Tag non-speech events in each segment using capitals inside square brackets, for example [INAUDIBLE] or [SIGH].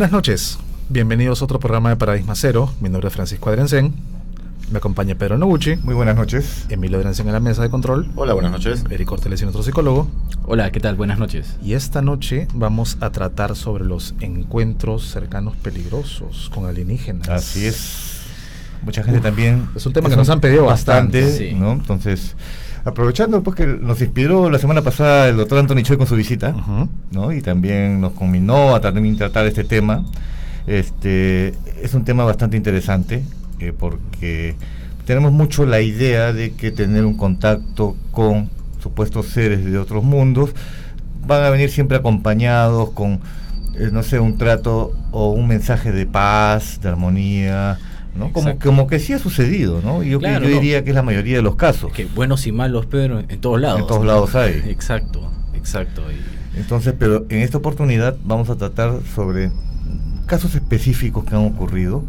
Buenas noches, bienvenidos a otro programa de Paradigma Cero. Mi nombre es Francisco Adrencén. Me acompaña Pedro Noguchi. Muy buenas noches. Emilio Adrencén en la mesa de control. Hola, buenas noches. Eric Orteles y nuestro psicólogo. Hola, ¿qué tal? Buenas noches. Y esta noche vamos a tratar sobre los encuentros cercanos peligrosos con alienígenas. Así es. Mucha gente también. Es un tema que nos han pedido bastante, ¿no? Entonces, aprovechando pues que nos inspiró la semana pasada el doctor Anthony Choi con su visita, ¿no? Y también nos combinó a también tratar este tema. Este es un tema bastante interesante eh, porque tenemos mucho la idea de que tener un contacto con supuestos seres de otros mundos van a venir siempre acompañados con, eh, no sé, un trato o un mensaje de paz, de armonía, ¿no? Como, como que sí ha sucedido, ¿no? Yo, yo diría que es la mayoría de los casos. que buenos y malos, pero en todos lados. En todos lados hay. [LAUGHS] Exacto, exacto. Entonces, pero en esta oportunidad vamos a tratar sobre casos específicos que han ocurrido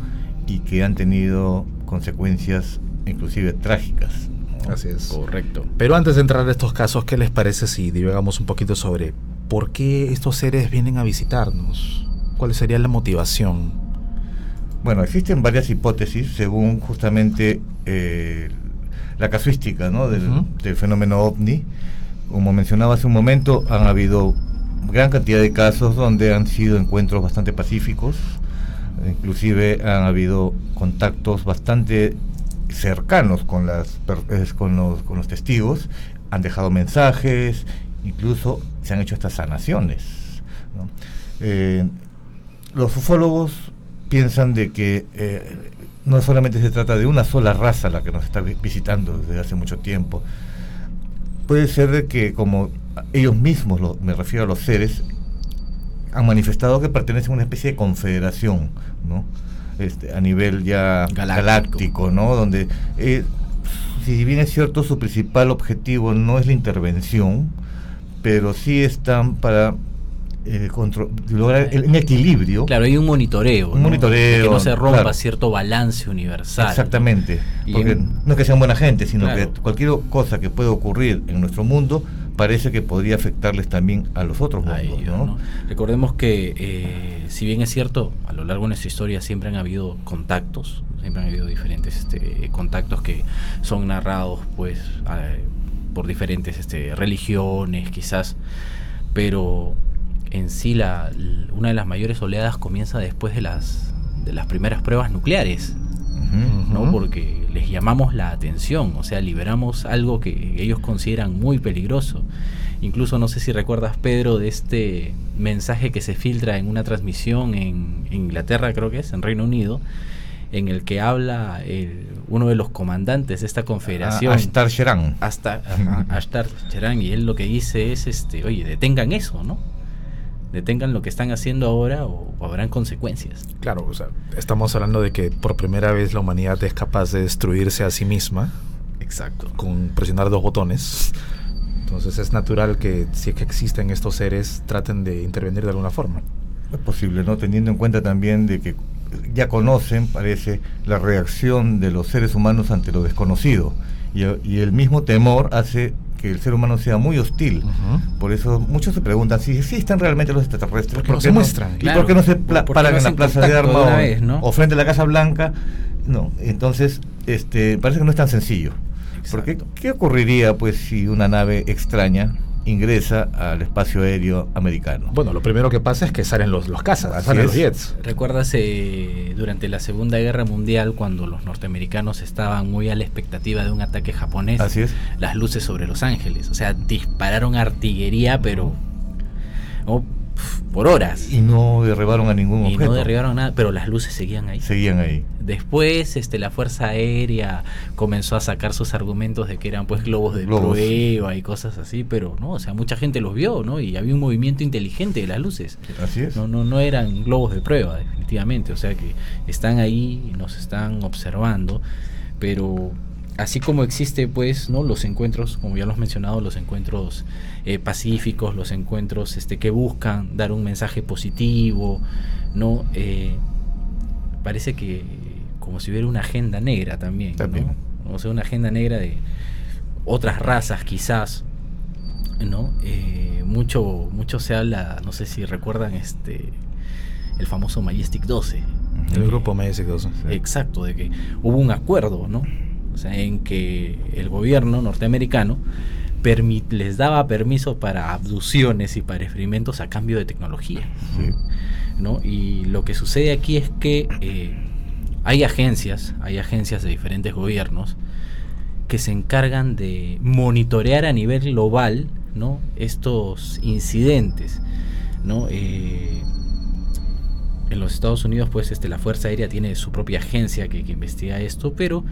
y que han tenido consecuencias inclusive trágicas. Así es. Correcto. Pero antes de entrar a estos casos, ¿qué les parece si divagamos un poquito sobre por qué estos seres vienen a visitarnos? ¿Cuál sería la motivación? Bueno, existen varias hipótesis según justamente eh, la casuística ¿no? del, del, fenómeno ovni. Como mencionaba hace un momento, han habido gran cantidad de casos donde han sido encuentros bastante pacíficos, inclusive han habido contactos bastante cercanos con, las, con, los, con los testigos, han dejado mensajes, incluso se han hecho estas sanaciones. Eh, los ufólogos piensan de que eh, no solamente se trata de una sola raza la que nos está visitando desde hace mucho tiempo, puede ser de que como ellos mismos, me refiero a los seres, han manifestado que pertenecen a una especie de confederación, ¿no? Este, a nivel ya galáctico, ¿no? Donde, eh, si bien es cierto, su principal objetivo no es la intervención, pero sí están para eh, lograr un equilibrio. Claro, hay un monitoreo. Un monitoreo. Que no se rompa cierto balance universal. Exactamente. Porque no es que sean buena gente, sino que cualquier cosa que pueda ocurrir en nuestro mundo parece que podría afectarles también a los otros mundos. Recordemos que, eh, si bien es cierto, a lo largo de nuestra historia siempre han habido contactos, siempre han habido diferentes este, contactos que son narrados pues por diferentes este, religiones, quizás, pero en sí la, una de las mayores oleadas comienza después de las, de las primeras pruebas nucleares. ¿no? Porque les llamamos la atención, o sea, liberamos algo que ellos consideran muy peligroso. Incluso no sé si recuerdas, Pedro, de este mensaje que se filtra en una transmisión en Inglaterra, creo que es, en Reino Unido, en el que habla uno de los comandantes de esta confederación. Ashtar Sheran. Hasta, Ashtar Sheran, y él lo que dice es, este, oye, detengan eso, ¿no? Detengan lo que están haciendo ahora o, habrán consecuencias. Claro, o sea, estamos hablando de que por primera vez la humanidad es capaz de destruirse a sí misma. Exacto. Con presionar dos botones. Entonces es natural que si es que existen estos seres traten de intervenir de alguna forma. Es posible, ¿no? Teniendo en cuenta también de que ya conocen, parece, la reacción de los seres humanos ante lo desconocido. Y, y el mismo temor hace que el ser humano sea muy hostil. Por eso muchos se preguntan si existen realmente los extraterrestres. ¿Por qué se muestran? ¿Y por qué no se paran en la Plaza de Armas o, frente a la Casa Blanca? No, entonces este, parece que no es tan sencillo. Porque ¿qué ocurriría pues si una nave extraña ingresa al espacio aéreo americano. Bueno, lo primero que pasa es que salen los, los cazas, salen los jets. ¿Recuerdas eh, durante la Segunda Guerra Mundial cuando los norteamericanos estaban muy a la expectativa de un ataque japonés? Así es. Las luces sobre Los Ángeles. O sea, dispararon artillería, pero por horas. Y no derribaron a ningún y no derribaron nada, pero las luces seguían ahí. Seguían ahí. Después este, la Fuerza Aérea comenzó a sacar sus argumentos de que eran pues globos de prueba y cosas así, pero no, o sea, mucha gente los vio, ¿no? Y había un movimiento inteligente de las luces. Así es. No, no, no eran globos de prueba, definitivamente. O sea que están ahí y nos están observando, pero así como existe pues no los encuentros como ya lo has mencionado los encuentros eh, pacíficos los encuentros este que buscan dar un mensaje positivo no eh, parece que como si hubiera una agenda negra también, también. o sea una agenda negra de otras razas quizás no eh, mucho mucho se habla no sé si recuerdan este el famoso Majestic 12. El grupo Majestic 12. Exacto, de que hubo un acuerdo, ¿no? O sea, en que el gobierno norteamericano les daba permiso para abducciones y para experimentos a cambio de tecnología. ¿no? Y lo que sucede aquí es que eh, hay agencias, hay agencias de diferentes gobiernos que se encargan de monitorear a nivel global ¿no? estos incidentes. ¿no? Eh, en los Estados Unidos, pues este, la Fuerza Aérea tiene su propia agencia que, investiga esto, pero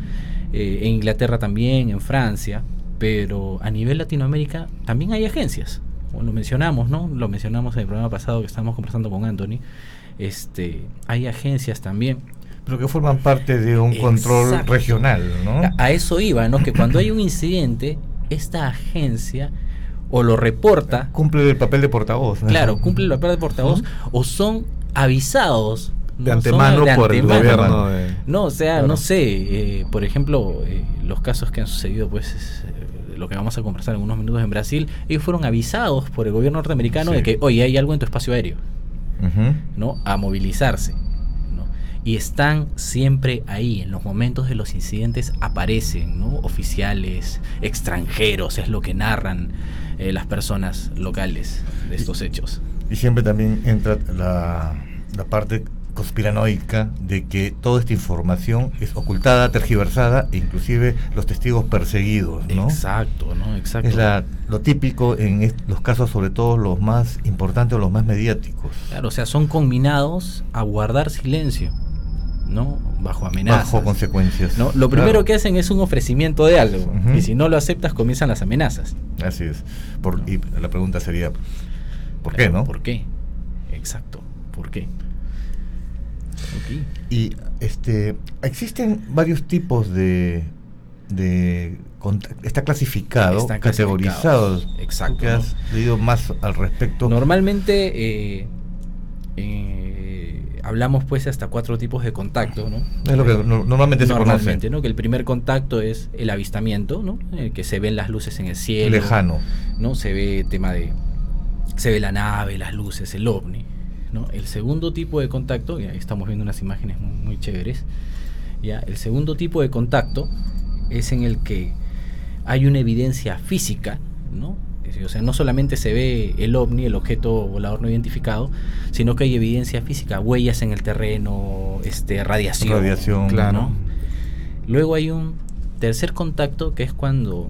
eh, en Inglaterra también, en Francia, pero a nivel Latinoamérica también hay agencias. Como lo mencionamos, ¿no? Lo mencionamos en el programa pasado que estábamos conversando con Anthony. Este, hay agencias también. Pero que forman parte de un control regional, ¿no? A, eso iba, ¿no? Que cuando hay un incidente, esta agencia o lo reporta. Cumple el papel de portavoz. Claro, cumple el papel de portavoz o son avisados de antemano por el gobierno. No, o sea, no sé, eh, por ejemplo, eh, los casos que han sucedido, pues lo que vamos a conversar en unos minutos en Brasil, ellos fueron avisados por el gobierno norteamericano de que, oye, hay algo en tu espacio aéreo, ¿no? A movilizarse. ¿no? Y están siempre ahí, en los momentos de los incidentes aparecen, ¿no? Oficiales, extranjeros, es lo que narran eh, las personas locales de estos hechos. Y siempre también entra la, la parte conspiranoica de que toda esta información es ocultada, tergiversada e inclusive los testigos perseguidos, ¿no? Exacto, ¿no? Exacto. Es la, lo típico en los casos, sobre todo los más importantes o los más mediáticos. Claro, o sea, son combinados a guardar silencio. ¿no? Bajo amenazas. Bajo consecuencias. ¿no? Lo primero que hacen es un ofrecimiento de algo. Y si no lo aceptas, comienzan las amenazas. Así es. Por, Y la pregunta sería, ¿por qué, no? ¿Por qué? Exacto. ¿Por qué? Y este existen varios tipos de, de está clasificado, categorizado. Exacto. ¿Qué has leído más al respecto? Normalmente eh, eh, hablamos pues hasta cuatro tipos de contacto, ¿no? Es lo que normalmente se normalmente, ¿no? Que el primer contacto es el avistamiento, ¿no? El que se ven las luces en el cielo. Lejano. ¿No? Se ve tema de se ve la nave, las luces, el ovni. El segundo tipo de contacto, y ahí estamos viendo unas imágenes muy, chéveres, ¿ya? el segundo tipo de contacto es en el que hay una evidencia física, ¿no? O sea, no solamente se ve el ovni, el objeto volador no identificado, sino que hay evidencia física, huellas en el terreno, este, radiación. Radiación, claro. Luego hay un tercer contacto que es cuando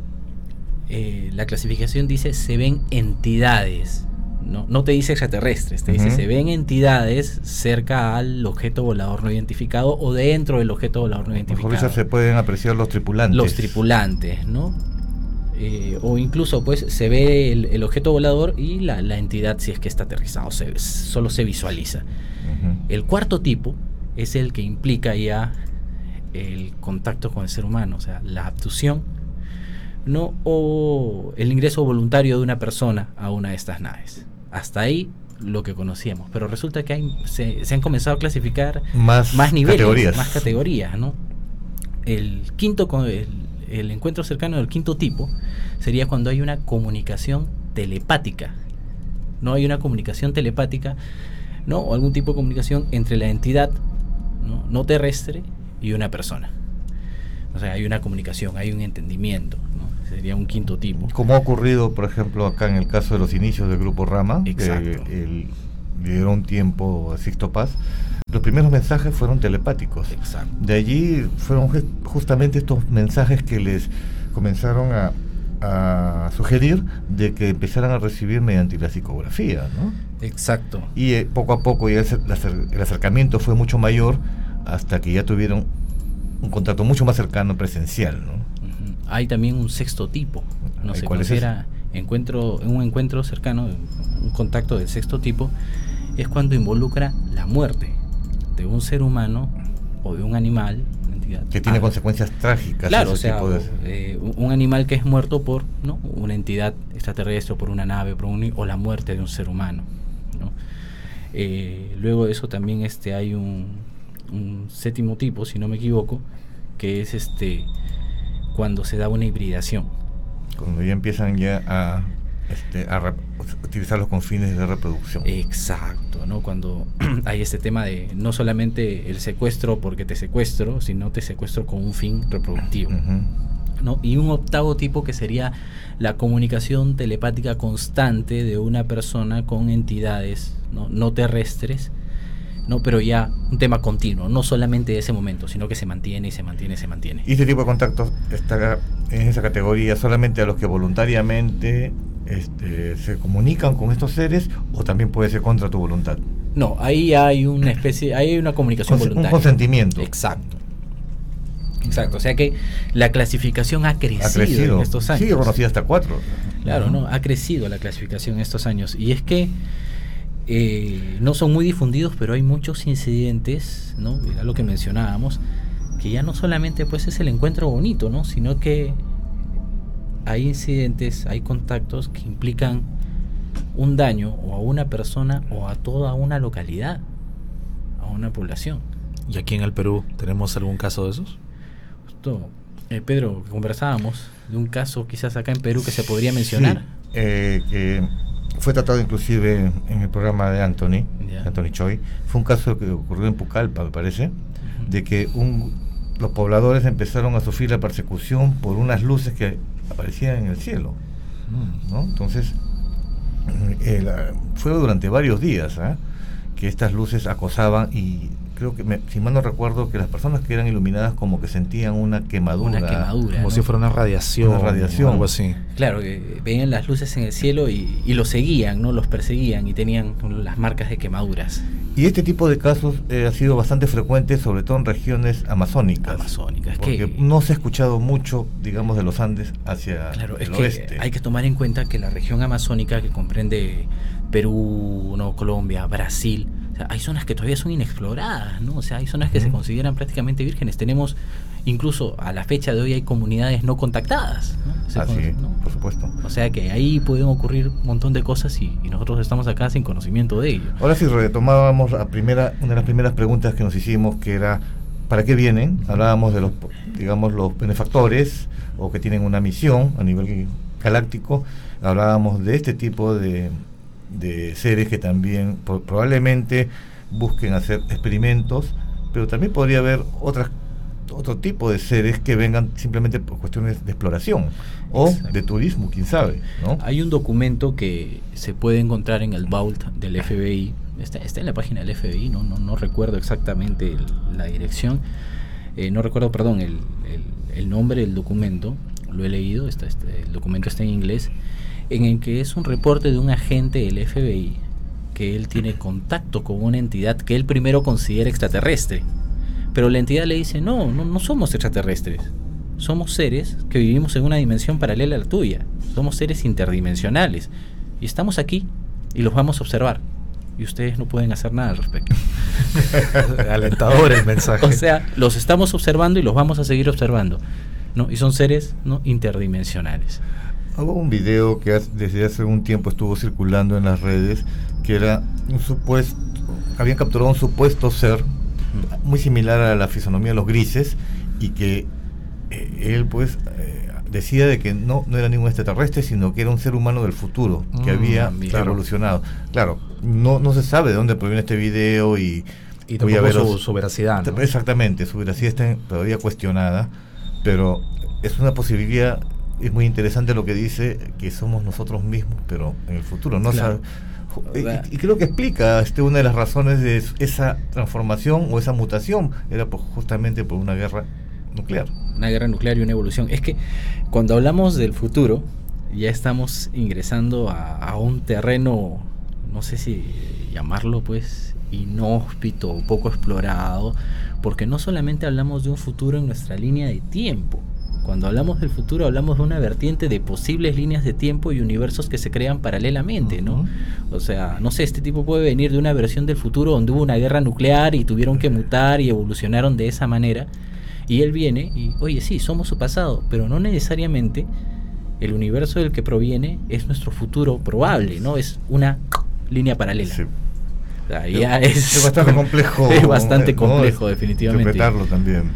eh, la clasificación dice se ven entidades no, te dice extraterrestres, te dice se ven entidades cerca al objeto volador no identificado o dentro del objeto volador no identificado. Por eso se pueden apreciar los tripulantes. Los tripulantes, ¿no? Eh, o incluso pues se ve el, objeto volador y la, entidad si es que está aterrizado, solo se visualiza. El cuarto tipo es el que implica ya el contacto con el ser humano, o sea, la abducción ¿no? o el ingreso voluntario de una persona a una de estas naves. Hasta ahí lo que conocíamos, pero resulta que hay, se, han comenzado a clasificar más, más niveles, categorías. más categorías, ¿no? El quinto, el, el encuentro cercano del quinto tipo sería cuando hay una comunicación telepática, no hay una comunicación telepática, ¿no? O algún tipo de comunicación entre la entidad no, no terrestre y una persona. O sea, hay una comunicación, hay un entendimiento, sería un quinto tipo. Como ha ocurrido, por ejemplo, acá en el caso de los inicios del grupo Rama, Exacto. que le dieron un tiempo a Sixto Paz, los primeros mensajes fueron telepáticos. Exacto. De allí fueron justamente estos mensajes que les comenzaron a, sugerir de que empezaran a recibir mediante la psicografía, ¿no? Exacto. Y eh, poco a poco ya el, acercamiento fue mucho mayor hasta que ya tuvieron un contacto mucho más cercano presencial, ¿no? Hay también un sexto tipo. No se considera encuentro, un encuentro cercano, un contacto del sexto tipo, es cuando involucra la muerte de un ser humano o de un animal. Entidad, que tiene consecuencias trágicas. Claro, o sea, eh, un animal que es muerto por ¿no? una entidad extraterrestre, o por una nave, por o la muerte de un ser humano. ¿no? Eh, luego de eso también este, hay un, un séptimo tipo, si no me equivoco, que es este cuando se da una hibridación. Cuando ya empiezan ya a este, a utilizarlos con fines de reproducción. Exacto, ¿no? Cuando [CLEARS THROAT] hay este tema de no solamente el secuestro porque te secuestro, sino te secuestro con un fin reproductivo. ¿no? Y un octavo tipo que sería la comunicación telepática constante de una persona con entidades no, no terrestres ¿no? Pero ya un tema continuo, no solamente de ese momento, sino que se mantiene y se mantiene y se mantiene. ¿Y este tipo de contactos está en esa categoría solamente a los que voluntariamente este, se comunican con estos seres o también puede ser contra tu voluntad? No, ahí hay una especie, hay una comunicación voluntaria. Un consentimiento. Exacto. Exacto, o sea que la clasificación ha crecido, en estos años. Sí, conocido hasta cuatro. Claro, ¿no? Ha crecido la clasificación en estos años. Y es que eh, no son muy difundidos, pero hay muchos incidentes, ¿no? Era lo que mencionábamos, que ya no solamente pues es el encuentro bonito, ¿no? Sino que hay incidentes, hay contactos que implican un daño o a una persona o a toda una localidad, a una población. ¿Y aquí en el Perú tenemos algún caso de esos? Justo, eh, Pedro, conversábamos de un caso quizás acá en Perú que se podría mencionar. Eh, que fue tratado inclusive en el programa de Anthony, Anthony Choi. Fue un caso que ocurrió en Pucallpa, me parece, de que un, los pobladores empezaron a sufrir la persecución por unas luces que aparecían en el cielo. Mm. ¿no? Entonces, eh, fue durante varios días ¿ah? que estas luces acosaban y creo que, me, si mal no recuerdo, que las personas que eran iluminadas como que sentían una quemadura. Una quemadura. Como si fuera una radiación. Una radiación. algo así. Claro, que veían las luces en el cielo y, y los seguían, ¿no? Los perseguían y tenían las marcas de quemaduras. Y este tipo de casos eh, ha sido bastante frecuente, sobre todo en regiones amazónicas. Amazónicas, porque no se ha escuchado mucho, digamos, de los Andes hacia claro, el es oeste. Que hay que tomar en cuenta que la región amazónica, que comprende Perú, ¿no? Colombia, Brasil, hay zonas que todavía son inexploradas, ¿no? O sea, hay zonas que se consideran prácticamente vírgenes. Tenemos, incluso a la fecha de hoy, hay comunidades no contactadas. ¿no? Así, por supuesto. O sea que ahí pueden ocurrir un montón de cosas y, nosotros estamos acá sin conocimiento de ello. Ahora sí, retomábamos la primera, una de las primeras preguntas que nos hicimos, que era, ¿para qué vienen? Hablábamos de los, digamos, los benefactores o que tienen una misión a nivel galáctico. Hablábamos de este tipo de de seres que también probablemente busquen hacer experimentos, pero también podría haber otras otro tipo de seres que vengan simplemente por cuestiones de exploración o de turismo, quién sabe. ¿no? Hay un documento que se puede encontrar en el vault del FBI, está, está en la página del FBI, no, no, no recuerdo exactamente la dirección, eh, no recuerdo, perdón, el, el, nombre del documento, lo he leído, está, este, el documento está en inglés, en el que es un reporte de un agente del FBI que él tiene contacto con una entidad que él primero considera extraterrestre. Pero la entidad le dice, no, no, no somos extraterrestres. Somos seres que vivimos en una dimensión paralela a la tuya. Somos seres interdimensionales. Y estamos aquí y los vamos a observar. Y ustedes no pueden hacer nada al respecto. [LAUGHS] Alentador el mensaje. O sea, los estamos observando y los vamos a seguir observando. ¿no? Y son seres ¿no? interdimensionales. Hubo un video que desde hace un tiempo estuvo circulando en las redes, que era un supuesto, habían capturado un supuesto ser muy similar a la fisonomía de los grises y que eh, él pues eh, decía de que no, no era ningún extraterrestre, sino que era un ser humano del futuro, que mm, había evolucionado. Claro, no, no se sabe de dónde proviene este video y... Y voy a ver su, veracidad. Exactamente, su veracidad está todavía cuestionada, pero es una posibilidad es muy interesante lo que dice que somos nosotros mismos, pero en el futuro, ¿no? y, creo que explica este, una de las razones de esa transformación o esa mutación, era justamente por una guerra nuclear. Una guerra nuclear y una evolución. Es que cuando hablamos del futuro, ya estamos ingresando a, a un terreno, no sé si llamarlo pues inhóspito o poco explorado, porque no solamente hablamos de un futuro en nuestra línea de tiempo, cuando hablamos del futuro hablamos de una vertiente de posibles líneas de tiempo y universos que se crean paralelamente, ¿no? O sea, no sé, este tipo puede venir de una versión del futuro donde hubo una guerra nuclear y tuvieron que mutar y evolucionaron de esa manera. Y él viene y, oye, sí, somos su pasado, pero no necesariamente el universo del que proviene es nuestro futuro probable, ¿no? Es una línea paralela. [LAUGHS] es, bastante complejo. Es bastante complejo, definitivamente. Interpretarlo también.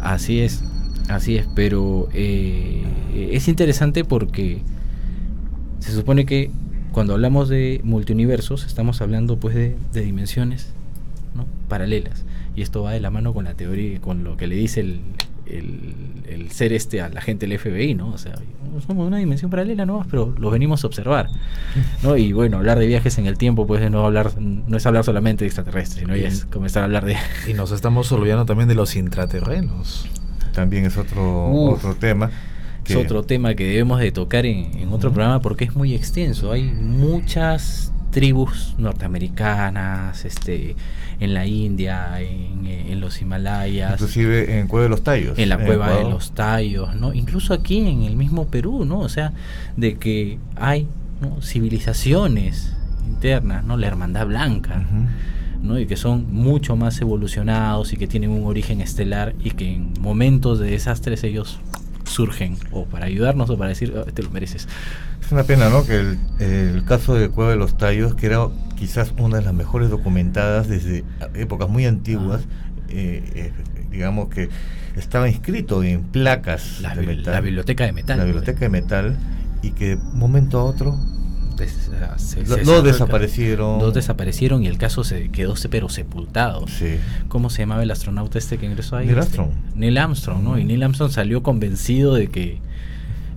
Así es. Así es, pero eh, es interesante porque se supone que cuando hablamos de multiuniversos estamos hablando pues de, de dimensiones ¿no? paralelas y esto va de la mano con la teoría con lo que le dice el, el, el ser este a la gente del FBI, ¿no? O sea, somos una dimensión paralela nomás, pero los venimos a observar, ¿no? Y bueno, hablar de viajes en el tiempo, pues no hablar, no es hablar solamente de extraterrestres, sino es comenzar a hablar de... Y nos estamos olvidando también de los intraterrenos. También es otro, otro tema. Que... Es otro tema que debemos de tocar en, en otro uh -huh. programa porque es muy extenso. Hay muchas tribus norteamericanas, este, en la India, en, en, los Himalayas. Inclusive en Cueva de los Tallos. En la en Cueva Ecuador. de los Tallos, ¿no? Incluso aquí en el mismo Perú, ¿no? O sea, de que hay ¿no? civilizaciones internas, ¿no? La Hermandad Blanca. Uh -huh. ¿No? y que son mucho más evolucionados y que tienen un origen estelar y que en momentos de desastres ellos surgen o para ayudarnos o para decir oh, te lo mereces es una pena no que el, el, caso de Cueva de los Tallos que era quizás una de las mejores documentadas desde épocas muy antiguas ah. eh, eh, digamos que estaba inscrito en placas la, de metal la biblioteca de metal la biblioteca de metal y que de momento a otro se, se, dos desaparecieron. Dos desaparecieron y el caso se quedó pero sepultado. Sí. ¿Cómo se llamaba el astronauta este que ingresó ahí? Neil Armstrong. Neil Armstrong, ¿no? Y Neil Armstrong salió convencido de que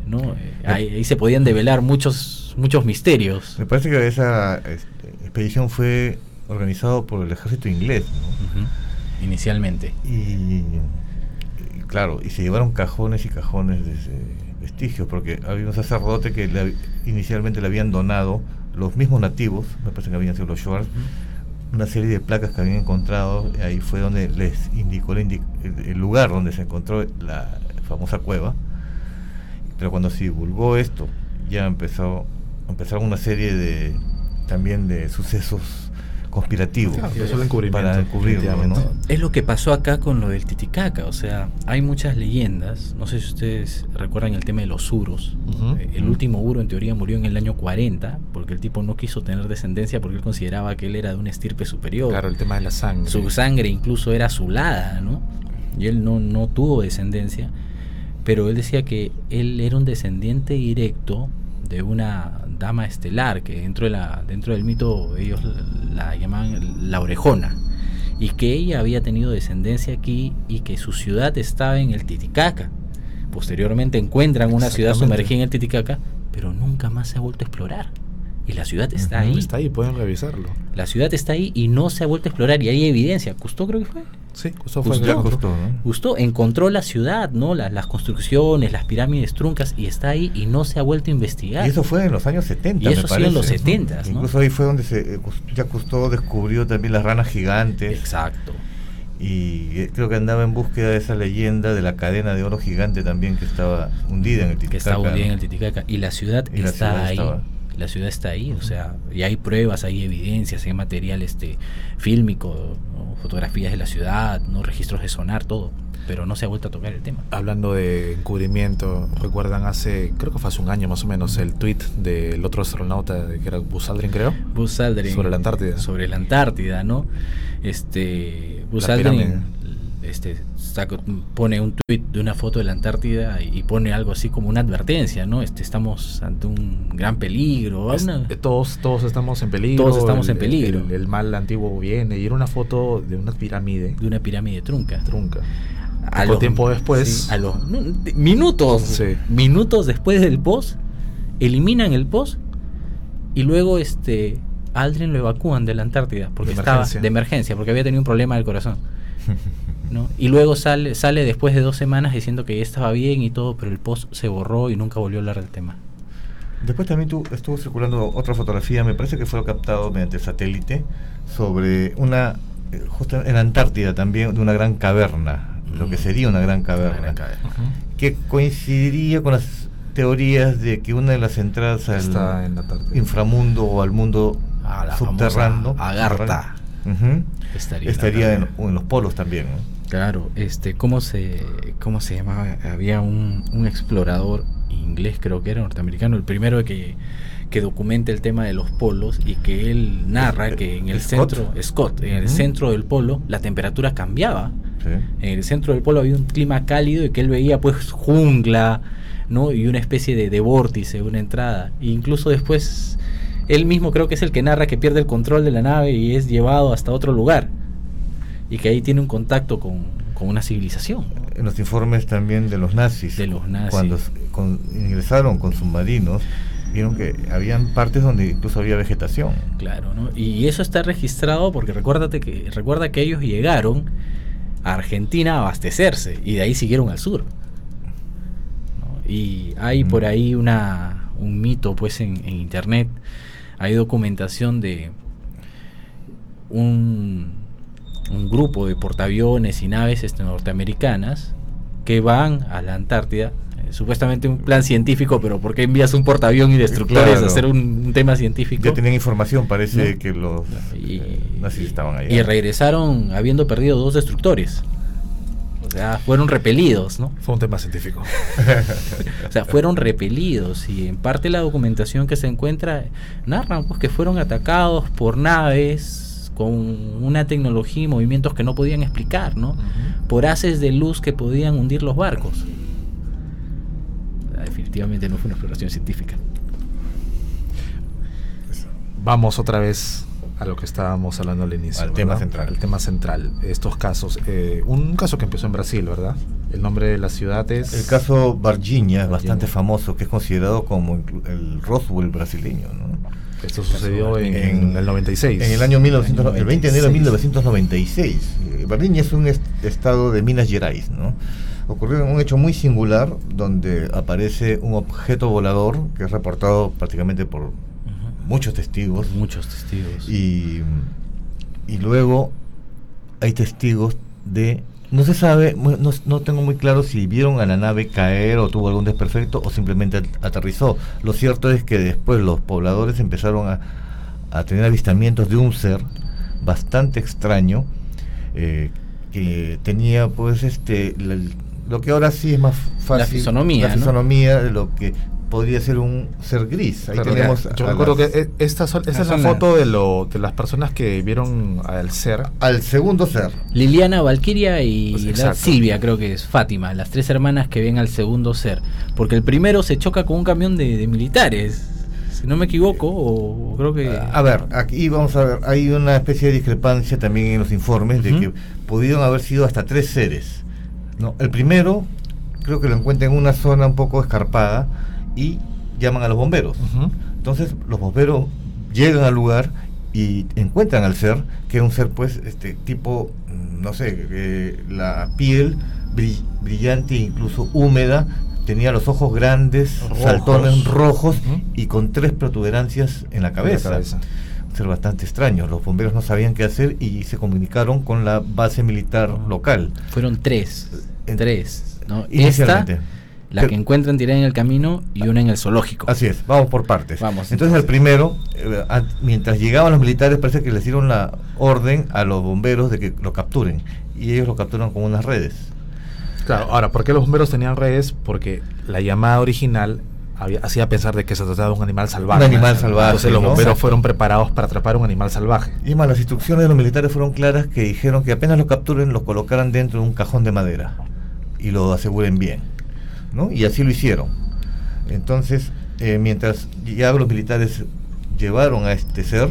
no ahí, ahí se podían develar muchos muchos misterios. Me parece que esa este, expedición fue organizado por el ejército inglés, ¿no? Uh -huh. Inicialmente. Y, y, claro, y se llevaron cajones y cajones de ese vestigios, porque había un sacerdote que le, inicialmente le habían donado los mismos nativos, me parece que habían sido los Schwartz, una serie de placas que habían encontrado, y ahí fue donde les indicó el, indi el, lugar donde se encontró la famosa cueva. Pero cuando se divulgó esto, ya empezó empezaron una serie de también de sucesos conspirativo claro, eso para encubrirlo ¿no? es lo que pasó acá con lo del Titicaca o sea hay muchas leyendas no sé si ustedes recuerdan el tema de los uros uh -huh. el último uro en teoría murió en el año 40 porque el tipo no quiso tener descendencia porque él consideraba que él era de una estirpe superior. Claro el tema de la sangre. Su sangre incluso era azulada no y él no no tuvo descendencia pero él decía que él era un descendiente directo de una dama estelar que dentro de la dentro del mito ellos la llamaban la orejona y que ella había tenido descendencia aquí y que su ciudad estaba en el Titicaca. Posteriormente encuentran una ciudad sumergida en el Titicaca pero nunca más se ha vuelto a explorar y la ciudad está uh -huh, ahí está ahí pueden revisarlo la ciudad está ahí y no se ha vuelto a explorar y hay evidencia Custó creo que fue Sí, Gusto fue Gusto, Gusto, ¿no? Gusto encontró la ciudad, ¿no? Las, las, construcciones, las pirámides truncas y está ahí y no se ha vuelto a investigar. Y eso fue en los años 70. Y eso me sí parece, en los 70. ¿no? Incluso ahí fue donde se, ya Gusto descubrió también las ranas gigantes. Exacto. Y eh, creo que andaba en búsqueda de esa leyenda de la cadena de oro gigante también que estaba hundida en el Titicaca. Que estaba hundida ¿no? en el Titicaca. Y la ciudad y está la ciudad ahí. Estaba la ciudad está ahí, o sea, y hay pruebas, hay evidencias, hay material este fílmico, ¿no? fotografías de la ciudad, no registros de sonar, todo, pero no se ha vuelto a tocar el tema. Hablando de encubrimiento, recuerdan hace, creo que fue hace un año más o menos, el tweet del otro astronauta que era Buzz Aldrin, creo. Buzz Aldrin. Sobre la Antártida. Sobre la Antártida, ¿no? Este, Buzz Aldrin este, pone un tweet de una foto de la Antártida y, pone algo así como una advertencia, ¿no? Este, estamos ante un gran peligro. Es, una... todos, todos estamos en peligro. Todos estamos el, en peligro. El, el, mal antiguo viene y era una foto de una pirámide. De una pirámide trunca. Trunca. A los, tiempo después. Sí, a los no, minutos. Sí. Minutos después del post, eliminan el post y luego este Aldrin lo evacúan de la Antártida porque de estaba de emergencia porque había tenido un problema del corazón. [LAUGHS] ¿no? Y luego sale, sale después de dos semanas diciendo que ya estaba bien y todo, pero el post se borró y nunca volvió a hablar del tema. Después también tú, estuvo circulando otra fotografía, me parece que fue captado mediante satélite, sobre una, eh, justo en Antártida también, de una gran caverna, mm. lo que sería una gran caverna, una gran caverna. Uh -huh. que coincidiría con las teorías de que una de las entradas al Está en inframundo o al mundo ah, subterráneo, Agartha, uh -huh, estaría, estaría en, en, los polos también. ¿no? Claro, este, ¿cómo se, cómo se llamaba? Había un, un, explorador inglés, creo que era norteamericano, el primero que, que documenta el tema de los polos y que él narra que en el Scott. centro, Scott, en el uh -huh. centro del polo, la temperatura cambiaba. Sí. En el centro del polo había un clima cálido y que él veía pues jungla, ¿no? Y una especie de, de vórtice, una entrada. E incluso después, él mismo creo que es el que narra que pierde el control de la nave y es llevado hasta otro lugar. Y que ahí tiene un contacto con, con una civilización. En los informes también de los nazis. De los nazis. Cuando con, ingresaron con submarinos, vieron que habían partes donde incluso había vegetación. Claro, ¿no? Y eso está registrado porque recuérdate que, recuerda que ellos llegaron a Argentina a abastecerse y de ahí siguieron al sur. ¿no? Y hay por ahí una, un mito pues en, en internet, hay documentación de un, un grupo de portaaviones y naves este, norteamericanas que van a la Antártida supuestamente un plan científico, pero ¿por qué envías un portaavión y destructores Claro. a hacer un, un tema científico? Ya tenían información, parece ¿No? que los y, eh, nazis estaban ahí. y regresaron habiendo perdido dos destructores. O sea, fueron repelidos, ¿no? Fue un tema científico. [LAUGHS] O sea, fueron repelidos y en parte la documentación que se encuentra narran pues que fueron atacados por naves con una tecnología y movimientos que no podían explicar, ¿no? Por haces de luz que podían hundir los barcos. Sea, Definitivamente no fue una exploración científica. Vamos otra vez a lo que estábamos hablando al inicio. Al tema ¿verdad? central. Al tema central. Estos casos. Eh, un caso que empezó en Brasil, ¿verdad? El nombre de la ciudad es. El caso Varginha es bastante famoso, que es considerado como el Roswell brasileño. ¿no? Esto sucedió en, En- el 96. En el año 1900, el 20 de enero de 96. 1996. Eh, Varginha es un est- estado de Minas Gerais. ¿no? Ocurrió un hecho muy singular donde aparece un objeto volador que es reportado prácticamente por muchos testigos. Muchos testigos. Y, y luego hay testigos de... No se sabe, no, no tengo muy claro si vieron a la nave caer o tuvo algún desperfecto o simplemente at- aterrizó. Lo cierto es que después los pobladores empezaron a, a tener avistamientos de un ser bastante extraño eh, que tenía pues este la- lo que ahora sí es más fácil fisonomía, la ¿no? fisonomía de lo que podría ser un ser gris ahí Pero tenemos yo a recuerdo las- que e- esta, son- esta es la foto de, lo, de las personas que vieron al ser. al segundo ser Liliana, Valquiria y Pues la. Silvia, creo que es Fátima, las tres hermanas que ven al segundo ser. Porque el primero se choca con un camión de, de militares, si no me equivoco, o creo que... A ver, aquí vamos a ver, hay una especie de discrepancia también en los informes de Ujú. que pudieron haber sido hasta tres seres. ¿no? El primero, creo que lo encuentran en una zona un poco escarpada y llaman a los bomberos. Entonces los bomberos llegan al lugar y encuentran al ser, que es un ser pues este tipo, no sé, eh, la piel bri- brillante, incluso húmeda, tenía los ojos grandes, Rojos. saltones rojos y con tres protuberancias en la cabeza. ser bastante extraño. Los bomberos no sabían qué hacer y se comunicaron con la base militar local. Fueron tres. En- tres. ¿no? Esta, Inicialmente. La Pero- que encuentran tirada en el camino y una en el zoológico. Así es, vamos por partes. Vamos, entonces, el entonces. primero, eh, mientras llegaban los militares, parece que les dieron la orden a los bomberos de que lo capturen. Y ellos lo capturan con unas redes. Claro, ahora, ¿por qué los bomberos tenían redes? Porque la llamada original había- hacía pensar de que se trataba de un animal salvaje. Un animal salvaje, Entonces los bomberos fueron preparados para atrapar un animal salvaje. Y más, las instrucciones de los militares fueron claras que dijeron que apenas lo capturen, lo colocaran dentro de un cajón de madera y lo aseguren bien. ¿No? Y así lo hicieron. Entonces, eh, mientras ya los militares llevaron a este ser,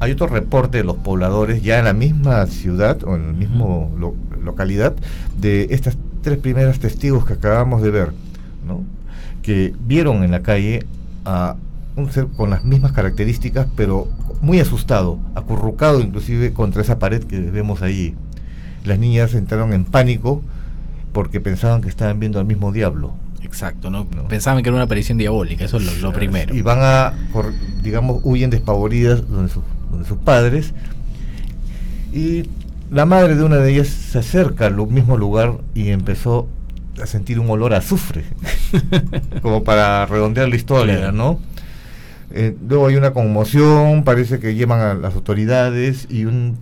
hay otro reporte de los pobladores ya en la misma ciudad o en la misma lo- localidad de estas tres primeras testigos que acabamos de ver, ¿no? que vieron en la calle a un ser con las mismas características, pero muy asustado, acurrucado inclusive contra esa pared que vemos ahí. Las niñas entraron en pánico porque pensaban que estaban viendo al mismo diablo. Exacto, ¿no? No. Pensaban que era una aparición diabólica, eso es lo, lo primero. Y van a, cor- digamos, huyen despavoridas donde, sus- donde sus padres. Y la madre de una de ellas se acerca al mismo lugar y empezó a sentir un olor a azufre, [LAUGHS] como para redondear la historia, Claro. ¿no? Eh, luego hay una conmoción, parece que llevan a las autoridades y un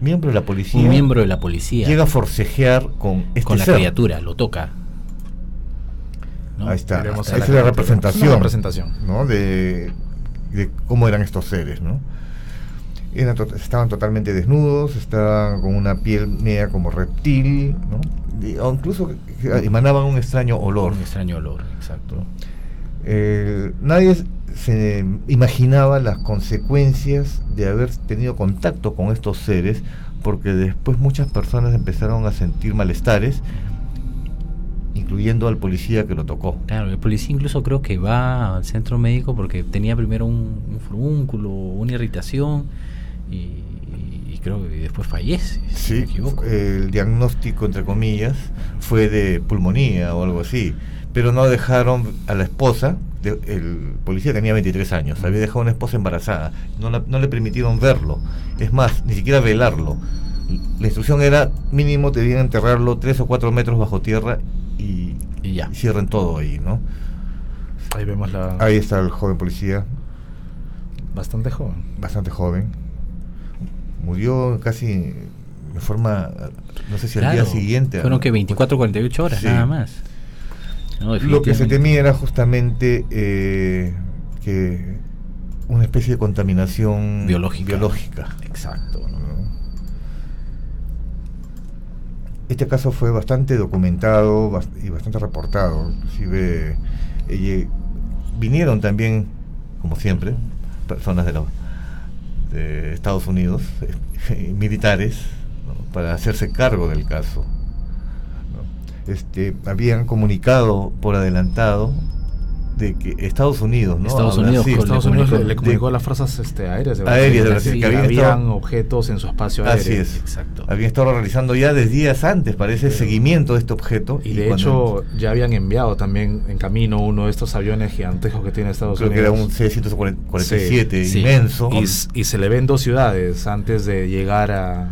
miembro de la policía Un miembro de la policía llega a forcejear con este con la ser. criatura, lo toca. ¿no? Ahí está. Esa la es la criatura. representación. Una representación. ¿no? De, de cómo eran estos seres, ¿no? Eran to- estaban totalmente desnudos, estaban con una piel media como reptil, ¿no? y- o incluso emanaban un extraño olor. Un extraño olor, exacto. Eh, nadie se imaginaba las consecuencias de haber tenido contacto con estos seres, porque después muchas personas empezaron a sentir malestares, incluyendo al policía que lo tocó. Claro, el policía incluso creo que va al centro médico porque tenía primero un, un una irritación y, y creo que después fallece, si no me Sí, equivoco. el diagnóstico, entre comillas, fue de pulmonía o algo así, pero no dejaron a la esposa, de- el policía tenía 23 años, había dejado a una esposa embarazada, no, la- no le permitieron verlo, es más, ni siquiera velarlo. La instrucción era mínimo debían enterrarlo 3 o 4 metros bajo tierra y, Y ya. cierren todo ahí, ¿no? Ahí vemos la... Ahí está el joven policía, Bastante joven. bastante joven, murió casi de forma, no sé si al día siguiente. Fueron que 24, 48 horas, Sí. nada más. No, Lo que se temía era justamente eh, que una especie de contaminación Biológica. biológica, Exacto. ¿no? Este caso fue bastante documentado y bastante reportado. Inclusive eh, vinieron también, como siempre, personas de, la- de Estados Unidos, eh, [LAUGHS] militares, ¿no? para hacerse cargo del caso. Este, habían comunicado por adelantado de que Estados Unidos, ¿no? Estados Unidos Brasil, Estados le Unidos le, comunicó- le comunicó de- a las fuerzas este, aéreas de Aéreas de Brasil Brasil, que que habían habían estado- objetos en su espacio aéreo. Así es. Exacto. Habían estado realizando ya desde días antes, parece, Pero- seguimiento de este objeto. Y de cuando- hecho ya habían enviado también en camino uno de estos aviones gigantescos que tiene Estados creo que era Unidos. un C-147 Sí, sí. inmenso. y, s- y se le ve en dos ciudades antes de llegar a...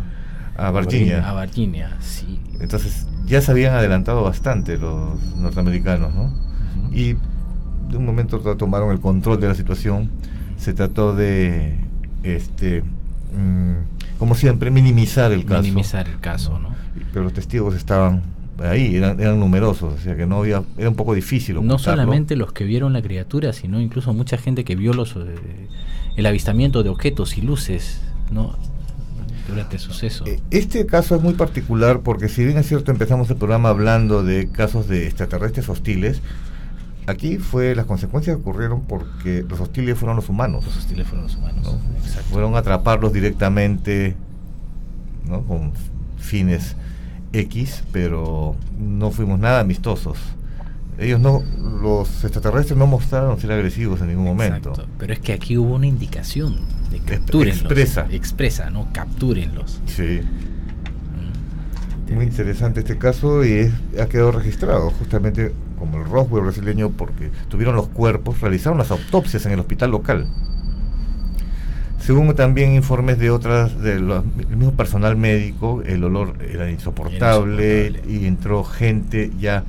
A Virginia. A Virginia, sí. Entonces ya se habían adelantado bastante los norteamericanos, ¿no? Y de un momento a otro tomaron el control de la situación. Se trató de, este, mm, como siempre, minimizar el caso. Minimizar el caso, ¿no? Pero los testigos estaban ahí, eran, eran numerosos, o sea que no había, era un poco difícil. No solamente los que vieron la criatura, sino incluso mucha gente que vio los, eh, el avistamiento de objetos y luces, ¿no? Durante el suceso. Eh, Este caso es muy particular porque si bien es cierto empezamos el programa hablando de casos de extraterrestres hostiles, aquí fue las consecuencias ocurrieron porque los hostiles fueron los humanos. Los hostiles fueron los humanos. ¿no? Exacto. Fueron a atraparlos directamente ¿no? con fines X, pero no fuimos nada amistosos. Ellos no, los extraterrestres no mostraron ser agresivos en ningún momento. Exacto. Pero es que aquí hubo una indicación captúrenlos. expresa. Expresa, ¿no? Captúrenlos. Sí. Mm. Muy interesante este caso y es- ha quedado registrado justamente como el Roswell brasileño porque tuvieron los cuerpos, realizaron las autopsias en el hospital local. Según también informes de otras, del mismo personal médico, el olor era insoportable, insoportable. y entró gente ya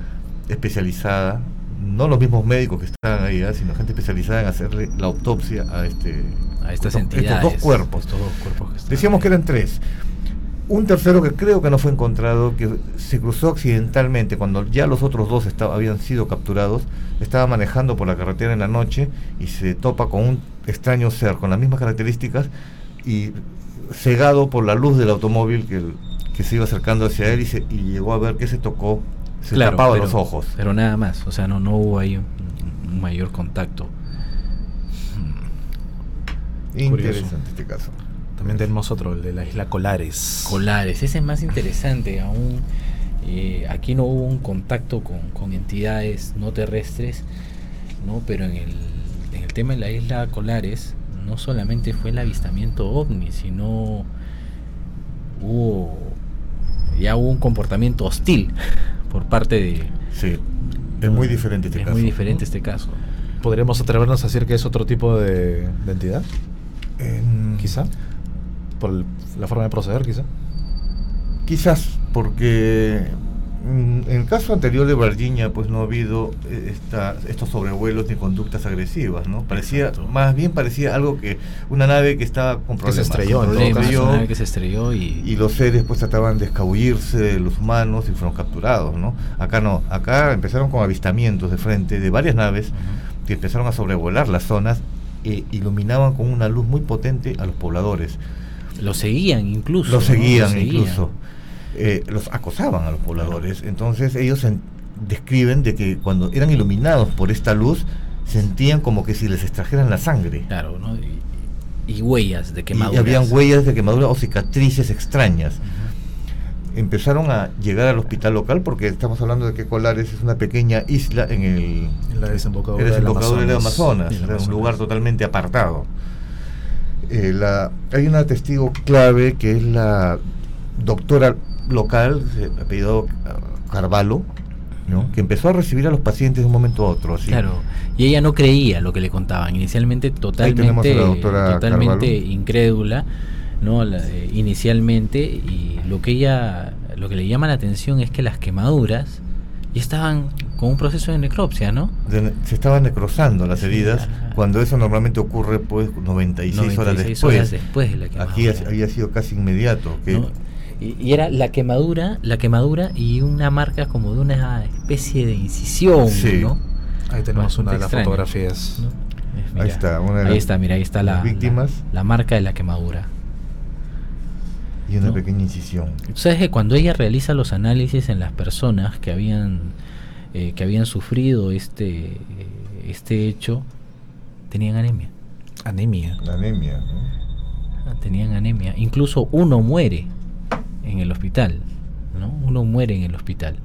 especializada, no los mismos médicos que estaban ahí, ¿ah? sino gente especializada en hacerle la autopsia a este A estas estos- entidades. estos dos cuerpos. Estos dos cuerpos que estaban Decíamos que eran tres. Un tercero que creo que no fue encontrado, que se cruzó accidentalmente cuando ya los otros dos esta- habían sido capturados, estaba manejando por la carretera en la noche y se topa con un extraño ser con las mismas características y cegado por la luz del automóvil que, que se iba acercando hacia él y, se- y llegó a ver que se tocó, se Claro, tapaba pero- los ojos. Pero nada más, o sea, no, no hubo ahí un, un mayor contacto. Interesante este caso. También tenemos otro, el de la isla Colares. Colares, ese es más interesante aún. eh, aquí no hubo un contacto con, con entidades no terrestres, ¿no? pero en el, en el tema de la isla Colares no solamente fue el avistamiento ovni, sino hubo ya hubo un comportamiento hostil por parte de... Sí, es muy diferente este es caso. muy diferente este caso. ¿Podríamos atrevernos a decir que es otro tipo de, de entidad? En- Quizá. Por el- la forma de proceder, quizá. Quizás porque en el caso anterior de Virginia pues no ha habido eh, esta- estos sobrevuelos ni conductas agresivas, ¿no? Parecía, Exacto. más bien parecía algo que una nave que estaba con Que se problemas. estrelló, una nave que se estrelló y, y los seres pues trataban de escabullirse de los humanos y fueron capturados, ¿no? Acá no, acá empezaron con avistamientos de frente de varias naves Ujú. que empezaron a sobrevolar las zonas e iluminaban con una luz muy potente a los pobladores. Lo seguían incluso. Lo ¿no? seguían incluso. eh, los acosaban a los pobladores. Entonces ellos describen de que cuando eran iluminados por esta luz, sentían como que si les extrajeran la sangre. Claro, ¿no? Y, huellas de quemaduras. Y habían huellas de quemaduras o cicatrices extrañas. Empezaron a llegar al hospital local porque estamos hablando de que Colares es una pequeña isla en el la desembocadura, del Amazonas, un lugar totalmente apartado. Eh, la, hay una testigo clave que es la doctora local, apellido Carvalho, que empezó a recibir a los pacientes de un momento a otro. Claro, y ella no creía lo que le contaban, inicialmente totalmente, totalmente incrédula, ¿no? Eh, inicialmente, y lo que ella, lo que le llama la atención es que las quemaduras ya estaban con un proceso de necropsia, ¿no? se estaban necrosando las heridas, cuando eso normalmente ocurre pues 96, horas después. después de la Aquí había sido casi inmediato. Que y, era la quemadura, la quemadura y una marca como de una especie de incisión, ¿no? Ahí tenemos una de las fotografías. ahí está, una de ahí está, mira, ahí está la, víctimas. La, marca de la quemadura. Y una pequeña incisión. ¿Sabes que cuando ella realiza los análisis en las personas que habían eh, que habían sufrido este este hecho tenían anemia? Anemia. anemia. ¿no? Ah, tenían anemia. Incluso uno muere en el hospital, ¿no? Uno muere en el hospital.